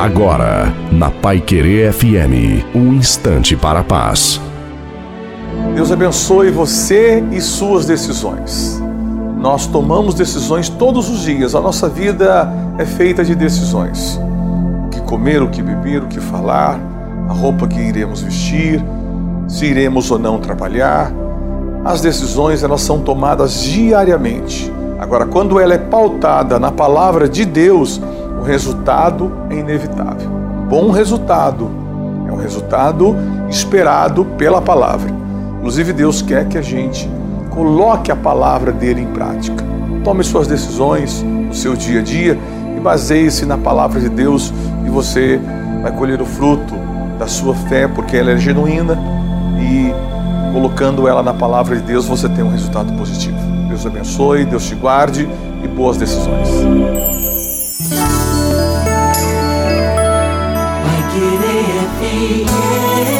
Agora, na Pai Querer FM, um instante para a paz. Deus abençoe você e suas decisões. Nós tomamos decisões todos os dias. A nossa vida é feita de decisões. O que comer, o que beber, o que falar, a roupa que iremos vestir, se iremos ou não trabalhar. As decisões elas são tomadas diariamente. Agora, quando ela é pautada na palavra de Deus, o resultado é inevitável. Um bom resultado é um resultado esperado pela palavra. Inclusive, Deus quer que a gente coloque a palavra dele em prática. Tome suas decisões no seu dia a dia e baseie-se na palavra de Deus e você vai colher o fruto da sua fé, porque ela é genuína e colocando ela na palavra de Deus você tem um resultado positivo. Deus abençoe, Deus te guarde e boas decisões. Vai querer